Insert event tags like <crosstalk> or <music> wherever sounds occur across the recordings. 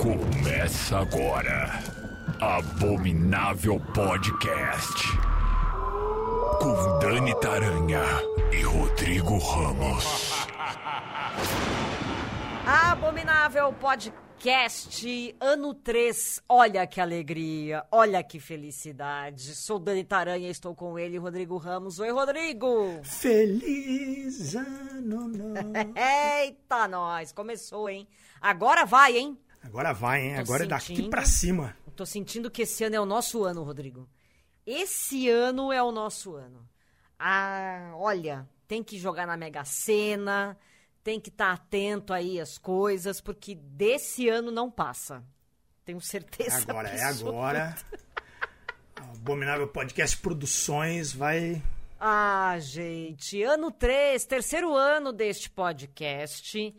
Começa agora. Abominável Podcast. Com Dani Taranha e Rodrigo Ramos. <laughs> Abominável Podcast, ano 3. Olha que alegria, olha que felicidade. Sou Dani Taranha, estou com ele, Rodrigo Ramos. Oi, Rodrigo! Feliz ano novo. <laughs> Eita, nós! Começou, hein? Agora vai, hein? Agora vai, hein? Tô Agora é daqui sentindo. pra cima. Tô sentindo que esse ano é o nosso ano, Rodrigo. Esse ano é o nosso ano. Ah, olha, tem que jogar na Mega Sena, tem que estar atento aí às coisas, porque desse ano não passa. Tenho É certeza. agora, é absoluta. agora. Abominável Podcast Produções vai. Ah, gente, ano 3, terceiro ano deste podcast.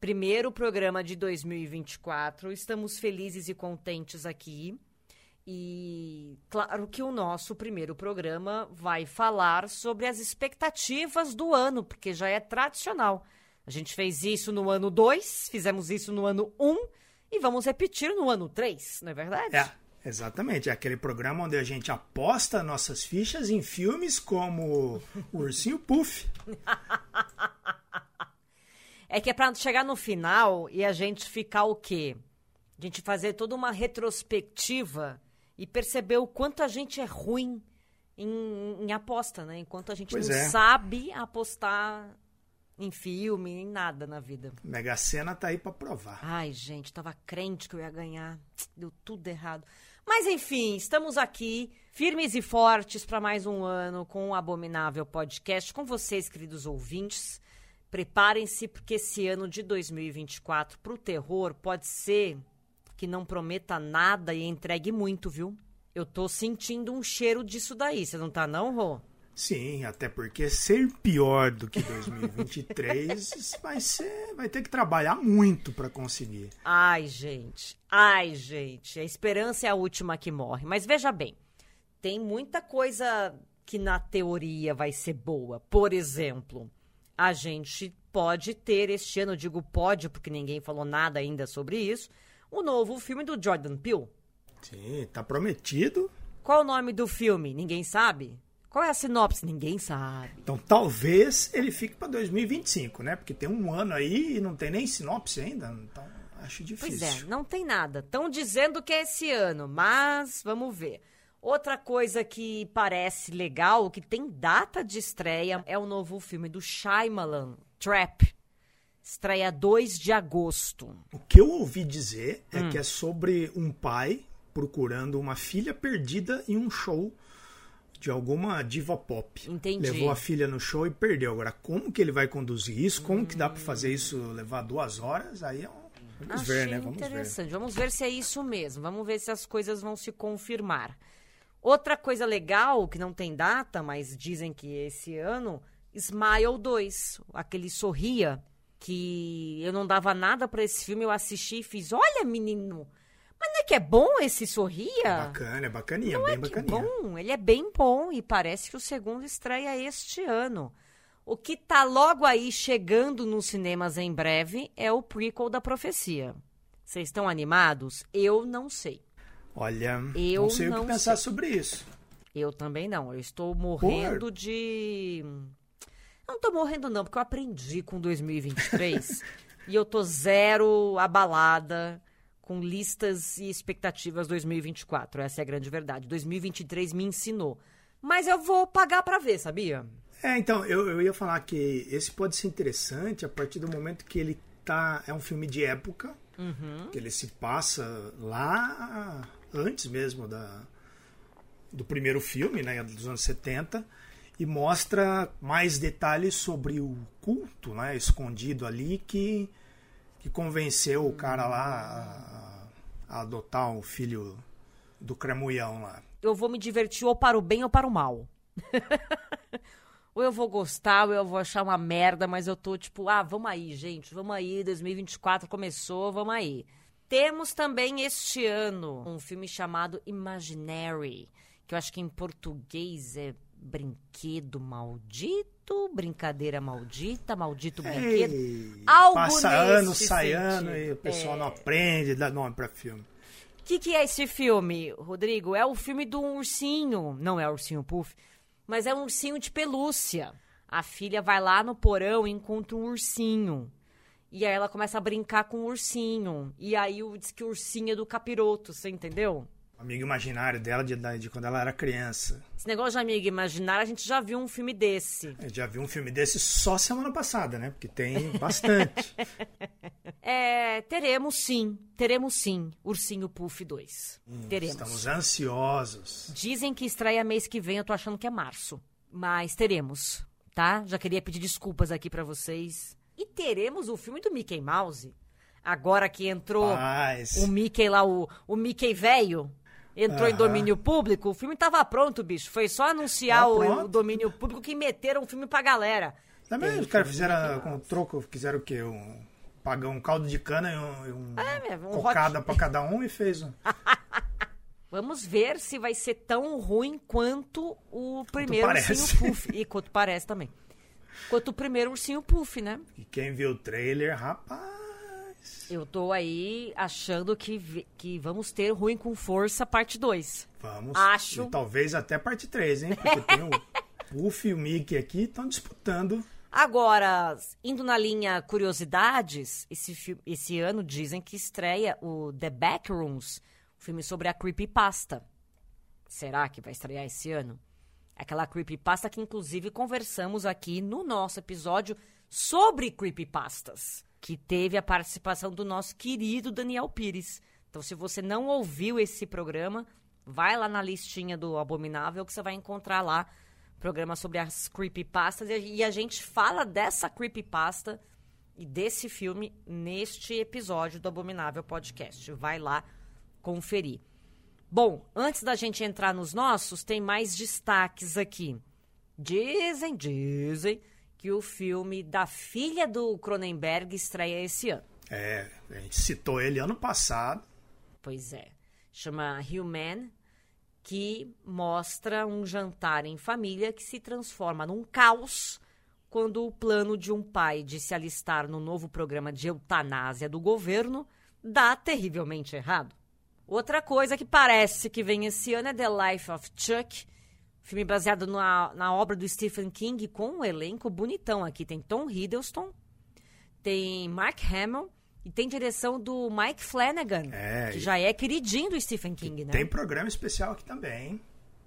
Primeiro programa de 2024. Estamos felizes e contentes aqui. E claro que o nosso primeiro programa vai falar sobre as expectativas do ano, porque já é tradicional. A gente fez isso no ano 2, fizemos isso no ano 1 um, e vamos repetir no ano 3, não é verdade? É, exatamente. É aquele programa onde a gente aposta nossas fichas em filmes como O Ursinho Puff. <laughs> É que é pra chegar no final e a gente ficar o quê? A gente fazer toda uma retrospectiva e perceber o quanto a gente é ruim em, em aposta, né? Enquanto a gente Pois não é. sabe apostar em filme, em nada na vida. Mega Sena tá aí pra provar. Ai, gente, tava crente que eu ia ganhar. Deu tudo errado. Mas enfim, estamos aqui, firmes e fortes para mais um ano com o Abominável Podcast com vocês, queridos ouvintes. Preparem-se porque esse ano de 2024 pro terror pode ser que não prometa nada e entregue muito, viu? Eu tô sentindo um cheiro disso daí. Você não tá não, Rô? Sim, até porque ser pior do que 2023 <laughs> vai ser, vai ter que trabalhar muito pra conseguir. Ai, gente. Ai, gente. A esperança é a última que morre. Mas veja bem, tem muita coisa que na teoria vai ser boa. Por exemplo, a gente pode ter este ano, digo pode porque ninguém falou nada ainda sobre isso, o novo filme do Jordan Peele. Sim, tá prometido. Qual o nome do filme? Ninguém sabe? Qual é a sinopse? Ninguém sabe. Então talvez ele fique pra 2025, né? Porque tem um ano aí e não tem nem sinopse ainda. Então acho Pois difícil. é, não tem nada. Estão dizendo que é esse ano, mas vamos ver. Outra coisa que parece legal, que tem data de estreia, é o novo filme do Shyamalan, Trap. Estreia 2 de agosto. O que eu ouvi dizer é Hum. que é sobre um pai procurando uma filha perdida em um show de alguma diva pop. Entendi. Levou a filha no show e perdeu. Agora, como que ele vai conduzir isso? Como que dá pra fazer Hum. isso levar duas horas? Aí é um... Vamos Achei ver, né? Vamos ver. interessante. Vamos ver se é isso mesmo. Vamos ver se as coisas vão se confirmar. Outra coisa legal, que não tem data, mas dizem que esse ano, Smile 2, aquele Sorria, que eu não dava nada pra esse filme, eu assisti e fiz, olha menino, mas não é que é bom esse Sorria? Bacana, é bacaninha, Não bem é bacaninha. bom, ele é bem bom e parece que o segundo estreia este ano. O que tá logo aí chegando nos cinemas em breve é o prequel da profecia. Vocês estão animados? Eu não sei. Olha, Eu não sei o não que pensar sei. sobre isso. Eu também não. Eu estou morrendo de. Não tô morrendo, não, porque eu aprendi com 2023 <laughs> e eu tô zero abalada com listas e expectativas 2024. Essa é a grande verdade. 2023 me ensinou. Mas eu vou pagar pra ver, sabia? É, então, eu, eu ia falar que esse pode ser interessante a partir do momento que ele tá. É um filme de época, Uhum. que ele se passa lá antes mesmo da, do primeiro filme, né, dos anos 70, e mostra mais detalhes sobre o culto né, escondido ali que, que convenceu o cara lá a, a adotar o filho do Cramulhão lá. Eu vou me divertir ou para o bem ou para o mal. <laughs> ou eu vou gostar, ou eu vou achar uma merda, mas eu tô tipo, ah, vamos aí, gente, vamos aí, 2024 começou, vamos aí. Temos também este ano um filme chamado Imaginary, que eu acho que em português é brinquedo maldito, brincadeira maldita, maldito brinquedo. Ei, Algo passa ano, sai sentido. ano e o pessoal É. não aprende, dá nome pra filme. O que, que é esse filme, Rodrigo? É o filme do ursinho. Não é ursinho Puff, mas é um ursinho de pelúcia. A filha vai lá no porão e encontra um ursinho. E aí ela começa a brincar com o ursinho. E aí diz que o ursinho é do capiroto, você entendeu? Amigo imaginário dela de, de quando ela era criança. Esse negócio de amiga imaginária, a gente já viu um filme desse. Eu já vi um filme desse só semana passada, né? Porque tem bastante. <laughs> É, teremos sim, teremos sim, Ursinho Puff 2. teremos. Estamos ansiosos. Dizem que estreia mês que vem, eu tô achando que é março. Mas teremos, tá? Já queria pedir desculpas aqui pra vocês. E teremos o filme do Mickey Mouse. Agora que entrou Mas. o Mickey lá, o, o Mickey velho, entrou em domínio público. O filme tava pronto, bicho. Foi só anunciar Tá o, o domínio público que meteram o filme pra galera. Também Tem os caras fizeram com troco, fizeram o quê? Um, pagou um caldo de cana e um, e um É, um cocada hot- pra cada um e fez um. <laughs> Vamos ver se vai ser tão ruim quanto o primeiro parece. Ursinho Puff. <laughs> E quanto parece também. Quanto o primeiro Ursinho Puff, né? E quem viu o trailer, rapaz. Eu tô aí achando que, que vamos ter Ruim com Força parte 2. Vamos. Acho. E talvez até parte 3, hein? Porque tem o Puff <laughs> e o Mickey aqui estão disputando. Agora, indo na linha curiosidades, esse, esse ano dizem que estreia o The Backrooms, um filme sobre a creepypasta. Será que vai estrear esse ano? Aquela creepypasta que, inclusive, conversamos aqui no nosso episódio sobre creepypastas, que teve a participação do nosso querido Daniel Pires. Então, se você não ouviu esse programa, vai lá na listinha do Abominável que você vai encontrar lá programa sobre as creepypastas e a gente fala dessa creepypasta e desse filme neste episódio do Abominável Podcast. Vai lá conferir. Bom, antes da gente entrar nos nossos, tem mais destaques aqui. Dizem, dizem que o filme da filha do Cronenberg estreia esse ano. É, a gente citou ele ano passado. Pois é. Chama Human, que mostra um jantar em família que se transforma num caos quando o plano de um pai de se alistar no novo programa de eutanásia do governo dá terrivelmente errado. Outra coisa que parece que vem esse ano é The Life of Chuck, filme baseado na, na obra do Stephen King com um elenco bonitão aqui. Tem Tom Hiddleston, tem Mark Hamill e tem direção do Mike Flanagan, É, que já é queridinho do Stephen King, né? Tem programa especial aqui também.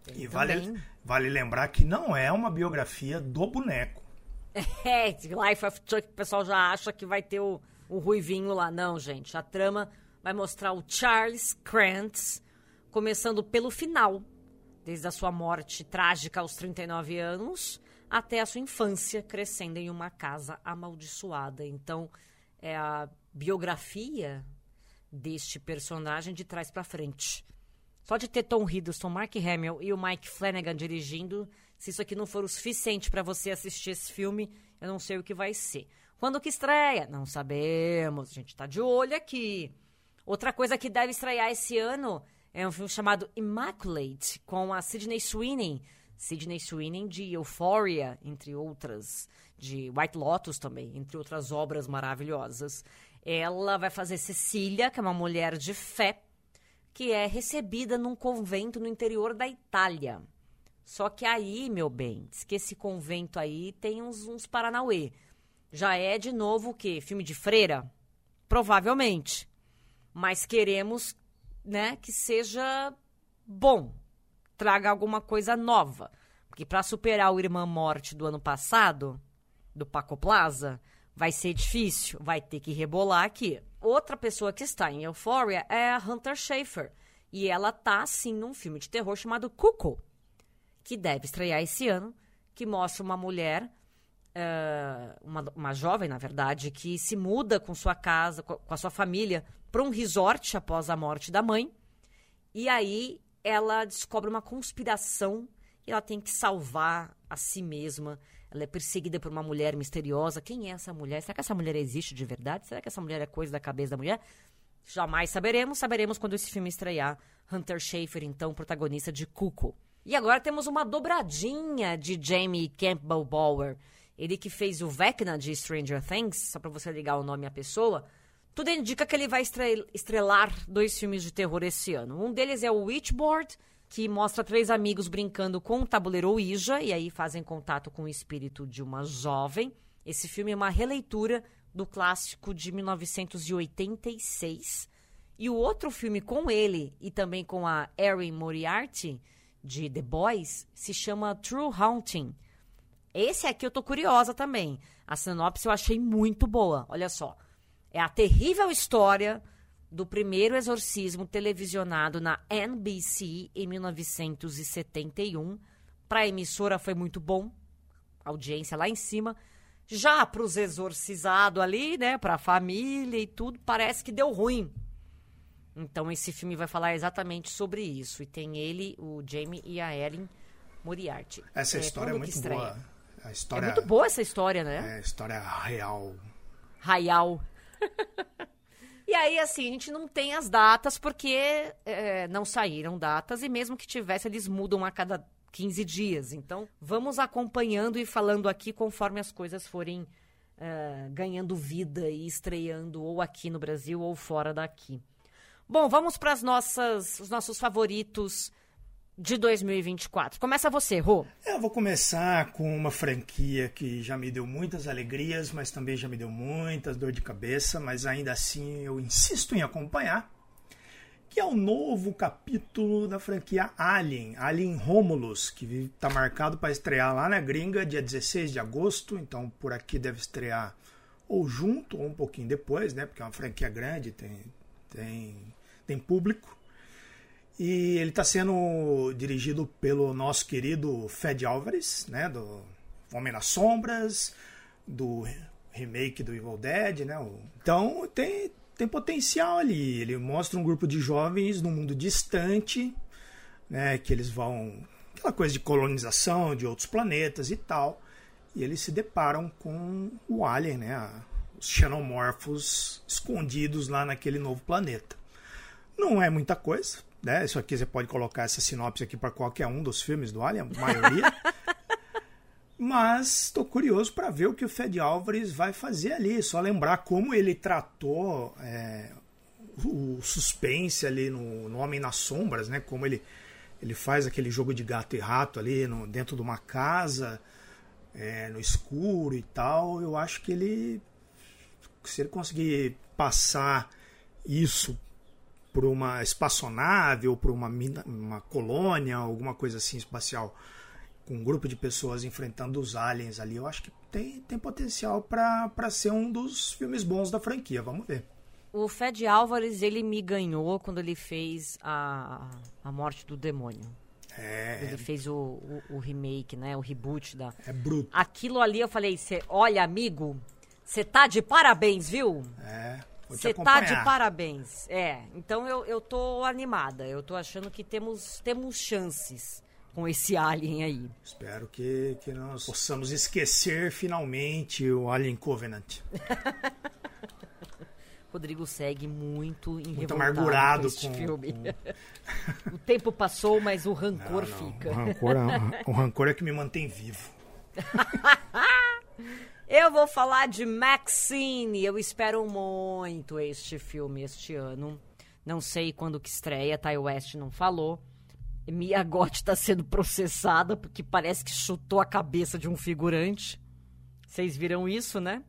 Tem e vale, também. vale lembrar que não é uma biografia do boneco. <laughs> É, Life of Chuck, o pessoal já acha que vai ter o, o Ruivinho lá. Não, gente. A trama vai mostrar o Charles Krantz, começando pelo final, desde a sua morte trágica aos 39 anos, até a sua infância, crescendo em uma casa amaldiçoada. Então, é a biografia deste personagem de trás pra frente. Só de ter Tom Hiddleston, Mark Hamill e o Mike Flanagan dirigindo, se isso aqui não for o suficiente pra você assistir esse filme, eu não sei o que vai ser. Quando que estreia? Não sabemos. A gente tá de olho aqui. Outra coisa que deve estrear esse ano é um filme chamado Immaculate, com a Sidney Sweeney. Sidney Sweeney de Euphoria, entre outras, de White Lotus também, entre outras obras maravilhosas. Ela vai fazer Cecília, que é uma mulher de fé, que é recebida num convento no interior da Itália. Só que aí, meu bem, diz que esse convento aí tem uns, uns Paranauê. Já é de novo o quê? Filme de freira? Provavelmente. Mas queremos, né, que seja bom. Traga alguma coisa nova. Porque para superar o Irmã Morte do ano passado, do Paco Plaza, vai ser difícil. Vai ter que rebolar aqui. Outra pessoa que está em Euphoria é a Hunter Schafer. E ela tá, sim, num filme de terror chamado Cuckoo que deve estrear esse ano, que mostra uma mulher, eh, uma, uma jovem, na verdade, que se muda com sua casa, co- com a sua família, para um resort após a morte da mãe. E aí ela descobre uma conspiração e ela tem que salvar a si mesma. Ela é perseguida por uma mulher misteriosa. Quem é essa mulher? Será que essa mulher existe de verdade? Será que essa mulher é coisa da cabeça da mulher? Jamais saberemos. Saberemos quando esse filme estrear. Hunter Schafer, então, protagonista de Cuco. E agora temos uma dobradinha de Jamie Campbell Bower. Ele que fez o Vecna de Stranger Things, só pra você ligar o nome à pessoa. Tudo indica que ele vai estrelar dois filmes de terror esse ano. Um deles é o Witchboard, que mostra três amigos brincando com o tabuleiro Ouija e aí fazem contato com o espírito de uma jovem. Esse filme é uma releitura do clássico de 1986. E o outro filme com ele e também com a Erin Moriarty de The Boys se chama True Haunting. Esse aqui eu tô curiosa também. A sinopse eu achei muito boa. Olha só. É a terrível história do primeiro exorcismo televisionado na NBC em 1971. Para a emissora foi muito bom, audiência lá em cima. Já para os exorcizados ali, né, para a família e tudo, parece que deu ruim. Então esse filme vai falar exatamente sobre isso. E tem ele, o Jamie e a Erin Moriarty. Essa é, história é muito boa. A história, é muito boa essa história, né? É, história real. Real. E aí, assim, a gente não tem as datas porque é, não saíram datas e mesmo que tivesse, eles mudam a cada 15 dias. Então, vamos acompanhando e falando aqui conforme as coisas forem uh, ganhando vida e estreando ou aqui no Brasil ou fora daqui. Bom, vamos para os nossos favoritos de 2024. Começa você, Rô. Eu vou começar com uma franquia que já me deu muitas alegrias, mas também já me deu muitas dor de cabeça, mas ainda assim eu insisto em acompanhar, que é o novo capítulo da franquia Alien, Alien Romulus, que está marcado para estrear lá na gringa dia 16 de agosto, então por aqui deve estrear ou junto ou um pouquinho depois, né? Porque é uma franquia grande, tem tem tem público. E ele está sendo dirigido pelo nosso querido Fed Álvares, né, do Homem nas Sombras, do remake do Evil Dead, né? Então tem, tem potencial ali. Ele mostra um grupo de jovens num mundo distante, né, que eles vão aquela coisa de colonização de outros planetas e tal. E eles se deparam com o alien, né, os xenomorfos escondidos lá naquele novo planeta. Não é muita coisa, né? Isso aqui você pode colocar essa sinopse aqui para qualquer um dos filmes do Alien, a maioria. <laughs> Mas estou curioso para ver o que o Fed Álvares vai fazer ali. Só lembrar como ele tratou é, o suspense ali no, no, Homem nas Sombras, né? Como ele, ele faz aquele jogo de gato e rato ali no, dentro de uma casa, é, no escuro e tal. Eu acho que ele, se ele conseguir passar isso por uma espaçonave ou por uma, mina, uma colônia, alguma coisa assim espacial, com um grupo de pessoas enfrentando os aliens ali, eu acho que tem, tem potencial para ser um dos filmes bons da franquia. Vamos ver. O Fed Álvares, ele me ganhou quando ele fez a, a Morte do Demônio. É. Ele fez o, o, o, remake, né? O reboot da. É bruto. Aquilo ali eu falei, cê, olha, amigo, você tá de parabéns, viu? É. Você tá de parabéns. É, então eu, eu tô animada. Eu tô achando que temos, temos chances com esse Alien aí. Espero que, que nós possamos esquecer finalmente o Alien Covenant. <laughs> Rodrigo segue muito muito amargurado com, filme. Com... <laughs> o tempo passou, mas o rancor não, não. fica. O rancor, é, o rancor é que me mantém vivo. <laughs> Eu vou falar de Maxine. Eu espero muito este filme este ano. Não sei quando que estreia, Ty West não falou. Mia Goth está sendo processada porque parece que chutou a cabeça de um figurante. Vocês viram isso, né?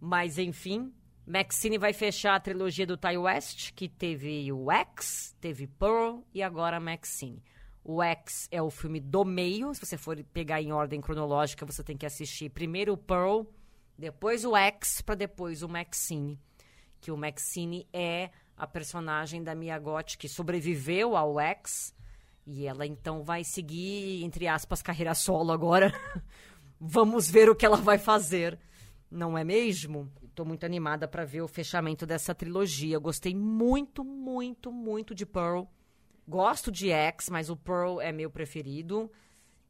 Mas enfim, Maxine vai fechar a trilogia do Ty West, que teve o X, teve Pearl e agora Maxine. O X é o filme do meio. Se você for pegar em ordem cronológica, você tem que assistir primeiro o Pearl, depois o X, para depois o Maxine. Que o Maxine é a personagem da Mia Goth que sobreviveu ao X. E ela então vai seguir, entre aspas, carreira solo agora. <laughs> Vamos ver o que ela vai fazer. Não é mesmo? Estou muito animada para ver o fechamento dessa trilogia. Gostei muito, muito, muito de Pearl. Gosto de X, mas o Pearl é meu preferido.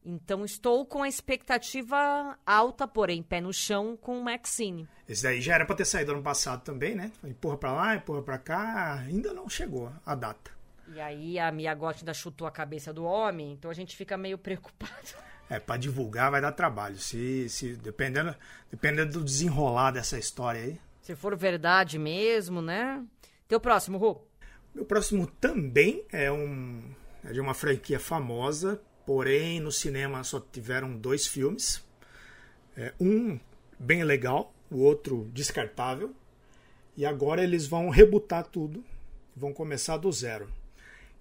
Então estou com a expectativa alta, porém pé no chão com o Maxine. Esse daí já era para ter saído ano passado também, né? Empurra para lá, empurra para cá, ainda não chegou a data. E aí a Mia Goth ainda chutou a cabeça do homem, então a gente fica meio <laughs> preocupado. É, para divulgar vai dar trabalho. Se, se dependendo, dependendo do desenrolar dessa história aí. Se for verdade mesmo, né? Teu próximo, Rô? Meu próximo também é um é de uma franquia famosa, porém no cinema só tiveram dois filmes. É, um bem legal, o outro descartável. E agora eles vão rebutar tudo, vão começar do zero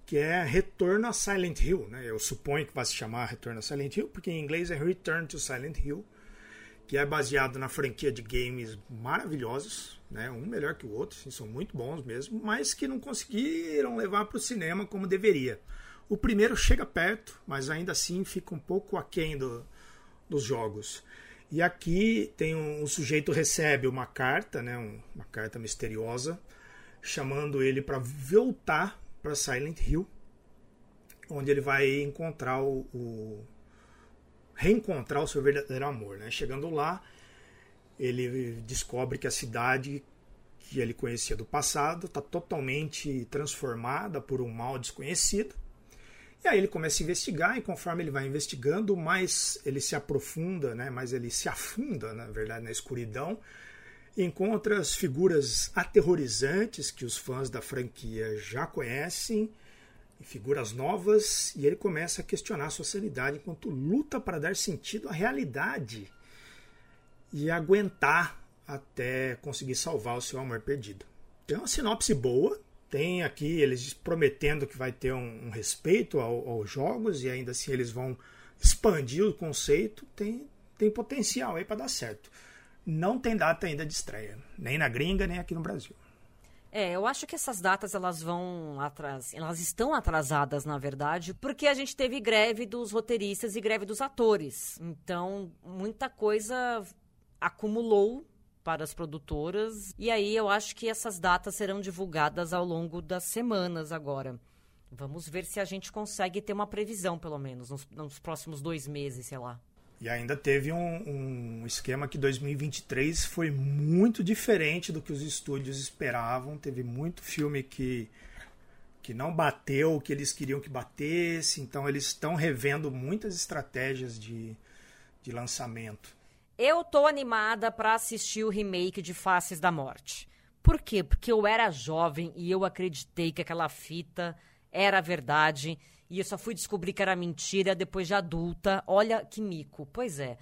que é Retorno a Silent Hill. Né? Eu suponho que vai se chamar Retorno a Silent Hill, porque em inglês é Return to Silent Hill, que é baseado na franquia de games maravilhosos, né? um melhor que o outro, assim, são muito bons mesmo, mas que não conseguiram levar para o cinema como deveria. O primeiro chega perto, mas ainda assim fica um pouco aquém do, dos jogos. E aqui tem um, um sujeito recebe uma carta, né, um, uma carta misteriosa, chamando ele para voltar para Silent Hill, onde ele vai encontrar o, o, reencontrar o seu verdadeiro amor, né? Chegando lá, ele descobre que a cidade que ele conhecia do passado está totalmente transformada por um mal desconhecido. E aí ele começa a investigar e conforme ele vai investigando, mais ele se aprofunda, né? Mais ele se afunda, na verdade, na escuridão encontra as figuras aterrorizantes que os fãs da franquia já conhecem, figuras novas, e ele começa a questionar sua sanidade enquanto luta para dar sentido à realidade e aguentar até conseguir salvar o seu amor perdido. Tem uma sinopse boa, tem aqui eles prometendo que vai ter um, um respeito ao, aos jogos e ainda assim eles vão expandir o conceito, tem, tem potencial aí para dar certo não tem data ainda de estreia, nem na gringa, nem aqui no Brasil. É, eu acho que essas datas elas vão atrás, elas estão atrasadas na verdade, porque a gente teve greve dos roteiristas e greve dos atores. Então, muita coisa acumulou para as produtoras e aí eu acho que essas datas serão divulgadas ao longo das semanas agora. Vamos ver se a gente consegue ter uma previsão, pelo menos, nos, nos próximos dois meses, sei lá. E ainda teve um, um, esquema que 2023 foi muito diferente do que os estúdios esperavam. Teve muito filme que, que não bateu o que eles queriam que batesse. Então eles estão revendo muitas estratégias de, de lançamento. Eu tô animada para assistir o remake de Faces da Morte. Por quê? Porque eu era jovem e eu acreditei que aquela fita era verdade e eu só fui descobrir que era mentira depois de adulta. Olha que mico. Pois é.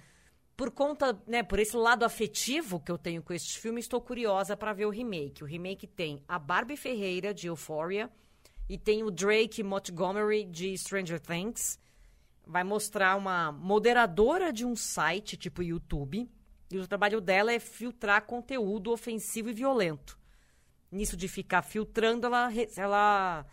Por conta, né, por esse lado afetivo que eu tenho com este filme, estou curiosa para ver o remake. O remake tem a Barbie Ferreira de Euphoria e tem o Drake Montgomery de Stranger Things. Vai mostrar uma moderadora de um site tipo YouTube. E o trabalho dela é filtrar conteúdo ofensivo e violento. Nisso de ficar filtrando, ela, ela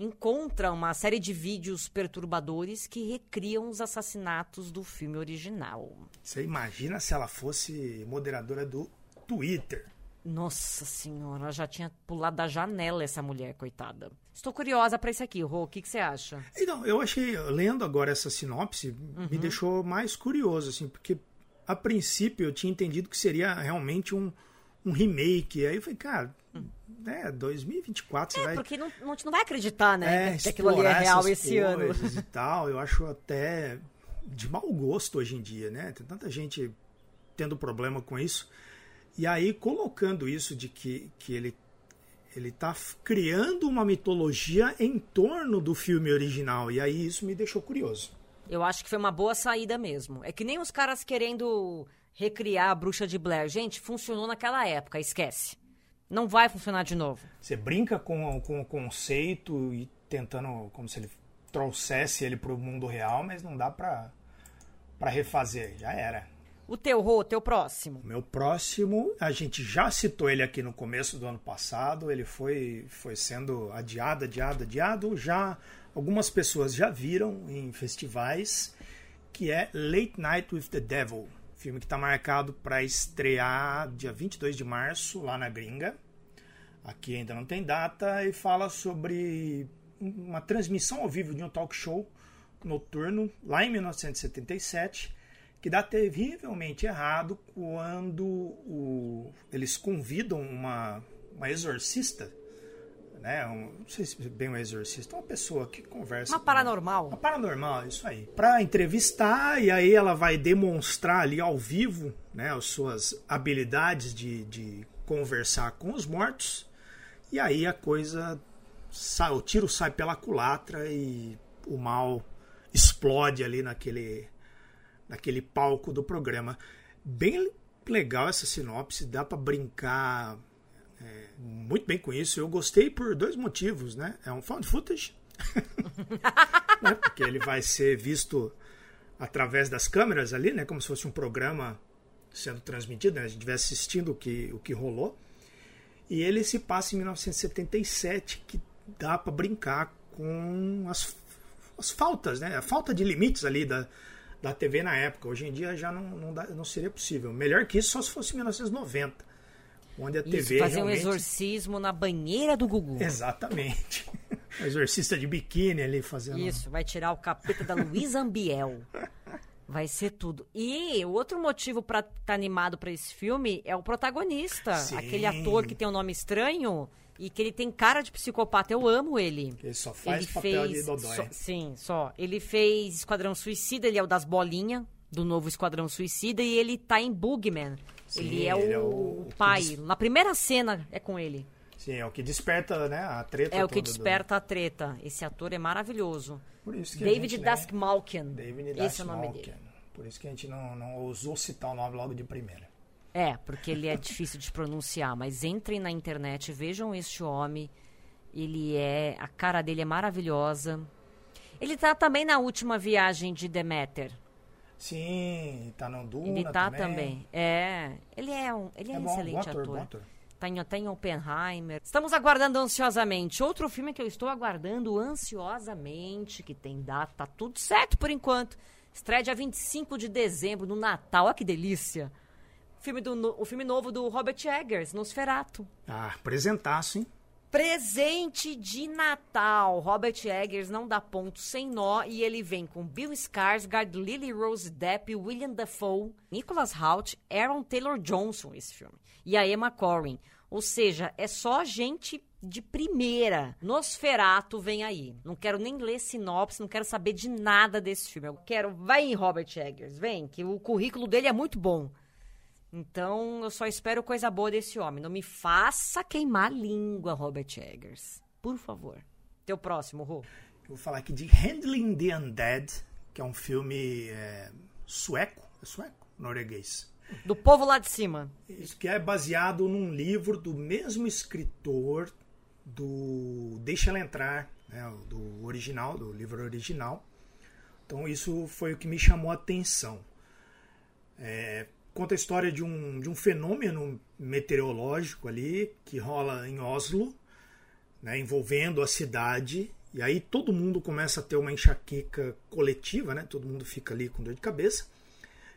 encontra uma série de vídeos perturbadores que recriam os assassinatos do filme original. Você imagina se ela fosse moderadora do Twitter? Nossa senhora, já tinha pulado da janela essa mulher, coitada. Estou curiosa para isso aqui, Rô. O que, que, você acha? Então, eu achei, lendo agora essa sinopse, uhum. me deixou mais curioso, assim, porque a princípio eu tinha entendido que seria realmente um, um remake. Aí eu falei, cara, é, 2024 é, vai... porque não, não, não vai acreditar, né? É, que aquilo ali é real esse ano. e tal, eu acho até de mau gosto hoje em dia, né? Tem tanta gente tendo problema com isso. E aí, colocando isso de que, que ele ele tá criando uma mitologia em torno do filme original. E aí isso me deixou curioso. Eu acho que foi uma boa saída mesmo. É que nem os caras querendo recriar a bruxa de Blair. Gente, funcionou naquela época, esquece. Não vai funcionar de novo. Você brinca com, com o conceito e tentando, como se ele trouxesse ele para o mundo real, mas não dá para refazer. Já era. O teu, Rô, teu próximo? Meu próximo, a gente já citou ele aqui no começo do ano passado. Ele foi, foi sendo adiado, adiado, adiado. Já algumas pessoas já viram em festivais, que é Late Night with the Devil. Filme que está marcado para estrear dia 22 de março, lá na gringa. Aqui ainda não tem data. E fala sobre uma transmissão ao vivo de um talk show noturno, lá em 1977, que dá terrivelmente errado quando o, eles convidam uma, uma exorcista né? Um, não sei se bem um exorcista, uma pessoa que conversa. Uma paranormal. Uma paranormal, isso aí. Para entrevistar e aí ela vai demonstrar ali ao vivo, né, as suas habilidades de, de conversar com os mortos. E aí a coisa sai, o tiro sai pela culatra e o mal explode ali naquele naquele palco do programa. Bem legal essa sinopse, dá para brincar é, muito bem com isso. Eu gostei por dois motivos, né? É um found footage, <laughs> né? porque ele vai ser visto através das câmeras ali, né? Como se fosse um programa sendo transmitido, né? A gente estivesse assistindo o que, o que rolou. E ele se passa em 1977, que dá para brincar com as, as faltas, né? A falta de limites ali da, da TV na época. Hoje em dia já não, não, dá, não seria possível. Melhor que isso só se fosse 1990. Onde a Isso, TV fazer realmente... um exorcismo na banheira do Gugu. Exatamente. O <laughs> exorcista de biquíni ali fazendo. Isso, vai tirar o capeta da Luísa Ambiel. Vai ser tudo. E o outro motivo pra estar tá animado pra esse filme é o protagonista. Sim. Aquele ator que tem um nome estranho e que ele tem cara de psicopata. Eu amo ele. Ele só faz ele papel fez, de dodói. só- sim, só. Ele fez Esquadrão Suicida, ele é o das bolinhas do novo Esquadrão Suicida e ele tá em Bugman. Sim, ele é, ele o, é o- pai. des- Na primeira cena é com ele. Sim, é o que desperta, né, a treta É o que toda do- desperta a treta. Esse ator é maravilhoso. Por isso que David gente, né. David Esse é o nome dele. Por isso que a gente não, não ousou citar o nome logo de primeira. É, porque ele é difícil de pronunciar, mas entrem na internet, vejam este homem. Ele é. A cara dele é maravilhosa. Ele tá também na última viagem de Demeter. Sim, tá no Duna Ele tá também. É. Ele é um, ele é, É um bom, excelente bom ator, ator. bom ator. Tá em, tá em Oppenheimer. Estamos aguardando ansiosamente. Outro filme que eu estou aguardando ansiosamente, que tem data, tá tudo certo por enquanto. Estreia dia 25 de dezembro, no Natal. Olha que delícia. O filme, do, o filme novo do Robert Eggers, Nosferatu. Ah, apresentaço, hein? Presente de Natal. Robert Eggers não dá ponto sem nó e ele vem com Bill Skarsgård, Lily Rose Depp, William Dafoe, Nicholas Hoult, Aaron Taylor Johnson esse filme e a Emma Corrin. Ou seja, é só gente de primeira. Nosferato vem aí. Não quero nem ler sinopse, não quero saber de nada desse filme. Eu quero, vai Robert Eggers, vem, que o currículo dele é muito bom. Então, eu só espero coisa boa desse homem. Não me faça queimar a língua, Robert Eggers. Por favor. Teu próximo, Rô. Eu vou falar aqui de Handling the Undead, que é um filme é, sueco, é sueco? Norueguês. Do povo lá de cima. Isso que é baseado num livro do mesmo escritor do Deixa Ela Entrar, né, do original, do livro original. Então isso foi o que me chamou a atenção. É, conta a história de um, de um fenômeno meteorológico ali que rola em Oslo, né, envolvendo a cidade. E aí todo mundo começa a ter uma enxaqueca coletiva, né? Todo mundo fica ali com dor de cabeça,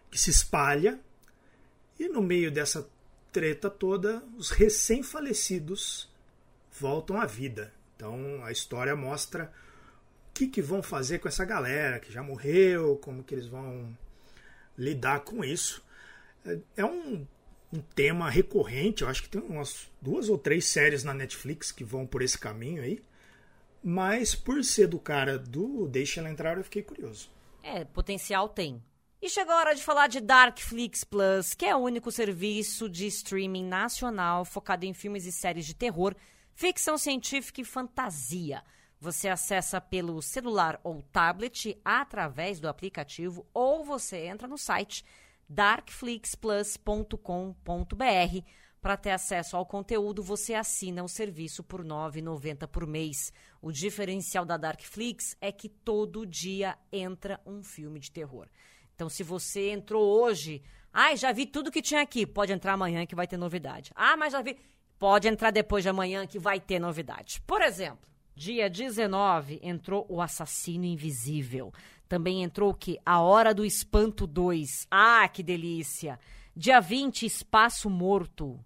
que se espalha. E no meio dessa treta toda, os recém-falecidos voltam à vida. Então a história mostra o que, que vão fazer com essa galera que já morreu, como que eles vão lidar com isso. É- É um, um tema recorrente, eu acho que tem umas duas ou três séries na Netflix que vão por esse caminho aí. Mas por ser do cara do Deixa Ela Entrar, eu fiquei curioso. É, potencial tem. E chegou a hora de falar de Darkflix Plus, que é o único serviço de streaming nacional focado em filmes e séries de terror, ficção científica e fantasia. Você acessa pelo celular ou tablet através do aplicativo ou você entra no site darkflixplus.com.br. Para ter acesso ao conteúdo, você assina o serviço por R$ 9,90 por mês. O diferencial da Darkflix é que todo dia entra um filme de terror. Então, se você entrou hoje, ai, já vi tudo que tinha aqui, pode entrar amanhã que vai ter novidade. Ah, mas já vi. Pode entrar depois de amanhã que vai ter novidade. Por exemplo, dia 19 entrou O Assassino Invisível. Também entrou o quê? A Hora do Espanto 2. Ah, que delícia! Dia 20, Espaço Morto.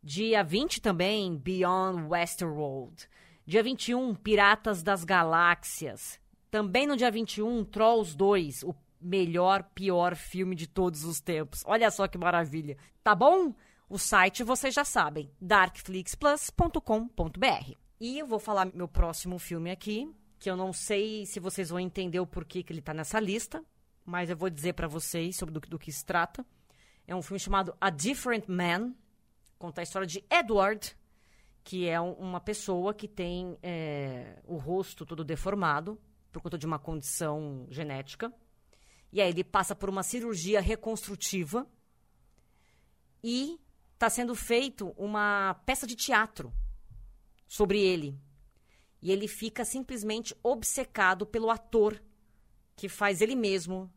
Dia 20 também, Beyond Westworld. Dia 21, Piratas das Galáxias. Também no dia 21, Trolls 2, o melhor, pior filme de todos os tempos. Olha só que maravilha. Tá bom? O site vocês já sabem, darkflixplus.com.br. E eu vou falar meu próximo filme aqui, que eu não sei se vocês vão entender o porquê que ele tá nessa lista, mas eu vou dizer para vocês sobre do, do que se trata. É um filme chamado A Different Man, conta a história de Edward, que é um- uma pessoa que tem é, o rosto todo deformado por conta de uma condição genética. E aí ele passa por uma cirurgia reconstrutiva e está sendo feito uma peça de teatro sobre ele. E ele fica simplesmente obcecado pelo ator que faz ele mesmo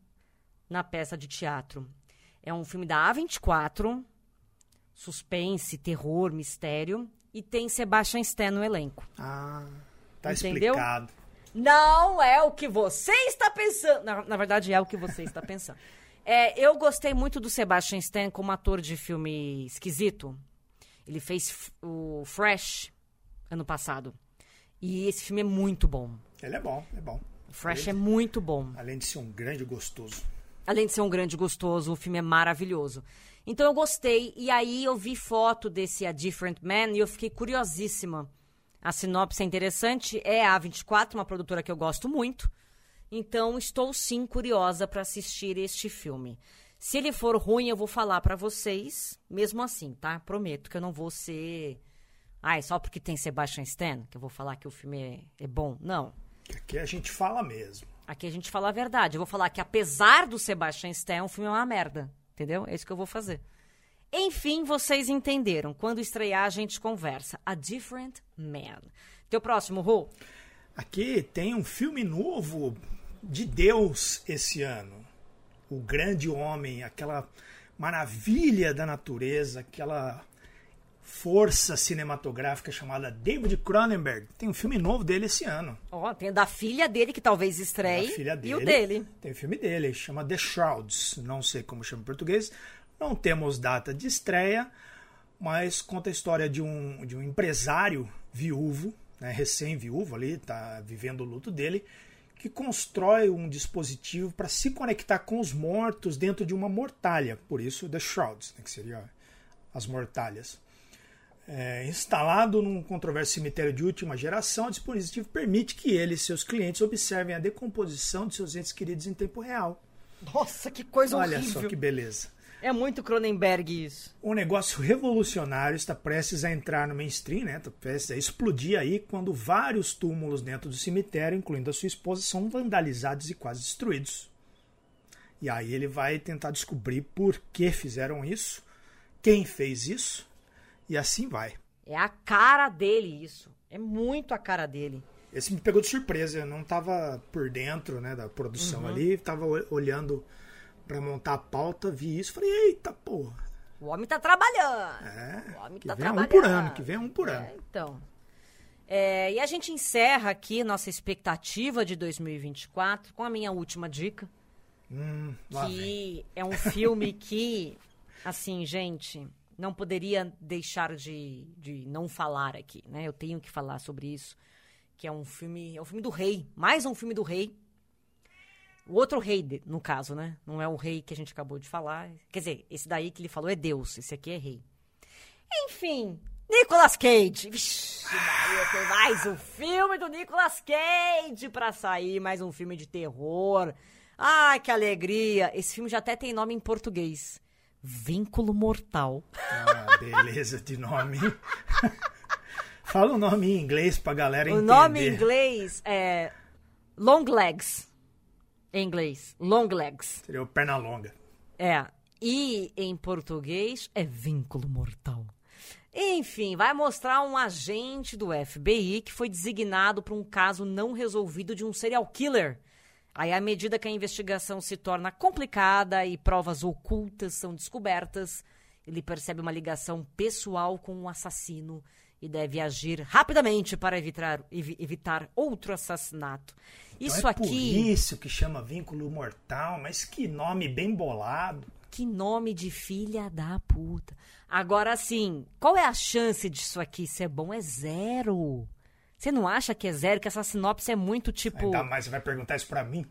na peça de teatro. É um filme da A24, suspense, terror, mistério, e tem Sebastian Stan no elenco. Ah, tá Entendeu? explicado. Não é o que você está pensando. Na, na verdade, é o que você está pensando. <laughs> É, eu gostei muito do Sebastian Stan como ator de filme esquisito. Ele fez o Fresh ano passado. E esse filme é muito bom. Ele é bom, é bom. O Fresh é muito bom. Além de ser um grande gostoso. Além de ser um grande gostoso, o filme é maravilhoso. Então eu gostei. E aí eu vi foto desse A Different Man e eu fiquei curiosíssima. A sinopse é interessante. É a A24, uma produtora que eu gosto muito. Então estou sim curiosa para assistir este filme. Se ele for ruim, eu vou falar para vocês, mesmo assim, tá? Prometo que eu não vou ser. Ai, só porque tem Sebastian Stan, que eu vou falar que o filme é, é bom. Não. Aqui a gente fala mesmo. Aqui a gente fala a verdade. Eu vou falar que apesar do Sebastian Stan, o filme é uma merda. Entendeu? É isso que eu vou fazer. Enfim, vocês entenderam. Quando estrear, a gente conversa. A Different Man. Teu próximo, Rô? Aqui tem um filme novo de Deus esse ano. O grande homem, aquela maravilha da natureza, aquela força cinematográfica chamada David Cronenberg. Tem um filme novo dele esse ano. Ó, tem o da filha dele, que talvez estreie. Dele. E o dele. Tem o filme dele, chama The Shrouds. Não sei como chama em português. Não temos data de estreia, mas conta a história de um, de um empresário viúvo, né, recém-viúvo ali, está vivendo o luto dele, que constrói um dispositivo para se conectar com os mortos dentro de uma mortalha. Por isso, The Shrouds, né, que seria as mortalhas. É, instalado num controverso cemitério de última geração, o dispositivo permite que ele e seus clientes observem a decomposição de seus entes queridos em tempo real. Nossa, que coisa Olha horrível. só que beleza. É muito Cronenberg isso. Um negócio revolucionário está prestes a entrar no mainstream, né? Está prestes a explodir aí quando vários túmulos dentro do cemitério, incluindo a sua esposa, são vandalizados e quase destruídos. E aí ele vai tentar descobrir por que fizeram isso, quem fez isso, e assim vai. É a cara dele isso. É muito a cara dele. Esse me pegou de surpresa, eu não estava por dentro né, da produção Uhum. ali, estava olhando para montar a pauta, vi isso, falei, eita porra. O homem tá trabalhando. É, O homem que tá vem um trabalhando. por ano, que vem um por ano. É, então. É, e a gente encerra aqui nossa expectativa de 2024 com a minha última dica, Hum, que é um filme que, assim, gente, não poderia deixar de, de não falar aqui, né? Eu tenho que falar sobre isso, que é um filme, é um filme do rei, mais um filme do rei. O outro rei, no caso, né? Não é o rei que a gente acabou de falar. Quer dizer, esse daí que ele falou é Deus, esse aqui é rei. Enfim, Nicolas Cage. Vixe, Maria, tem mais um filme do Nicolas Cage pra sair, mais um filme de terror. Ai, que alegria. Esse filme já até tem nome em português. Vínculo Mortal. Ah, beleza de nome. <laughs> Fala o nome em inglês pra galera O entender. nome em inglês é Long Legs. Em inglês, Long Legs. Seria o perna longa. É. E em português é vínculo mortal. Enfim, vai mostrar um agente do FBI que foi designado para um caso não resolvido de um serial killer. Aí, à medida que a investigação se torna complicada e provas ocultas são descobertas, ele percebe uma ligação pessoal com um assassino e deve agir rapidamente para evitar, evi- evitar outro assassinato. Isso então é aqui. por isso que chama vínculo mortal, mas que nome bem bolado. Que nome de filha da puta. Agora sim, qual é a chance disso aqui ser bom? É zero. Você não acha que é zero? Que essa sinopse é muito tipo. Ainda mais você vai perguntar isso pra mim.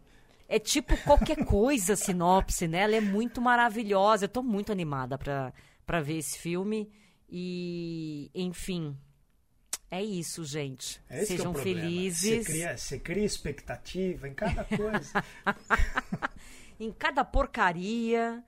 É tipo qualquer coisa a sinopse, né? Ela é muito maravilhosa. Eu tô muito animada pra, pra ver esse filme. E, enfim. É isso, gente. É é Sejam problema. felizes. Você cria, você cria expectativa em cada coisa. <laughs> em cada porcaria,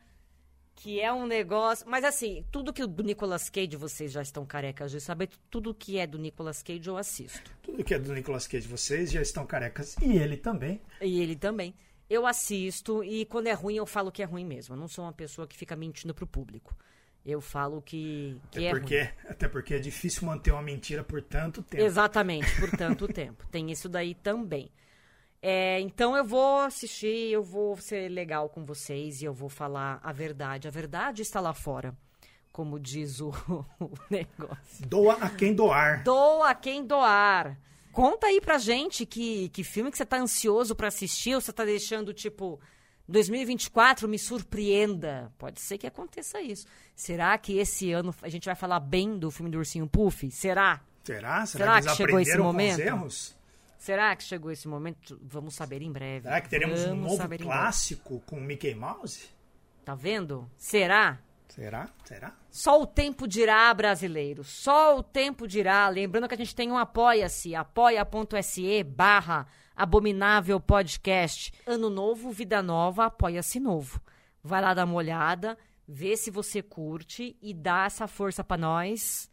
que é um negócio. Mas assim, tudo que o do Nicolas Cage, vocês já estão carecas de saber, tudo que é do Nicolas Cage eu assisto. Tudo que é do Nicolas Cage, vocês já estão carecas. E ele também. E ele também. Eu assisto e quando é ruim eu falo que é ruim mesmo. Eu não sou uma pessoa que fica mentindo pro público. Eu falo que, que Até, é porque, ruim. até porque é difícil manter uma mentira por tanto tempo. Exatamente, por tanto <laughs> tempo. Tem isso daí também. É, então eu vou assistir, eu vou ser legal com vocês e eu vou falar a verdade. A verdade está lá fora, como diz o, <laughs> o negócio. Doa a quem doar. Doa quem doar. Conta aí pra gente que, que filme que você tá ansioso pra assistir ou você tá deixando, tipo, 2024 me surpreenda. Pode ser que aconteça isso. Será que esse ano a gente vai falar bem do filme do Ursinho Puff? Será? Será? Será, Será que, que chegou esse momento? os erros? Será que chegou esse momento? Vamos saber em breve. Será que teremos um Vamos novo em breve. clássico com o Mickey Mouse? Tá vendo? Será? Será? Será? Só o tempo dirá, brasileiro. Só o tempo dirá. Lembrando que a gente tem um apoia-se, apoia.se barra abominável podcast. Ano novo, vida nova, apoia-se novo. Vai lá dar uma olhada, vê se você curte e dá essa força pra nós.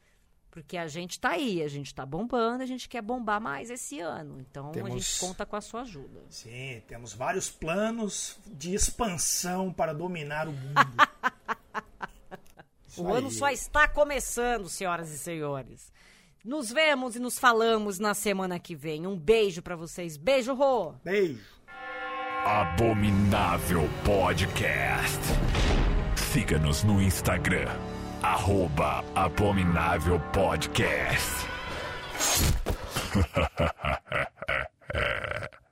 Porque a gente tá aí, a gente tá bombando, a gente quer bombar mais esse ano. Então a Temos- gente conta com a sua ajuda. Sim, temos vários planos de expansão para dominar o mundo. <laughs> O ano aí. só está começando, senhoras e senhores. Nos vemos e nos falamos na semana que vem. Um beijo pra vocês. Beijo, Rô! Beijo. Abominável Podcast. Siga-nos no Instagram, arroba Abominável Podcast. <laughs>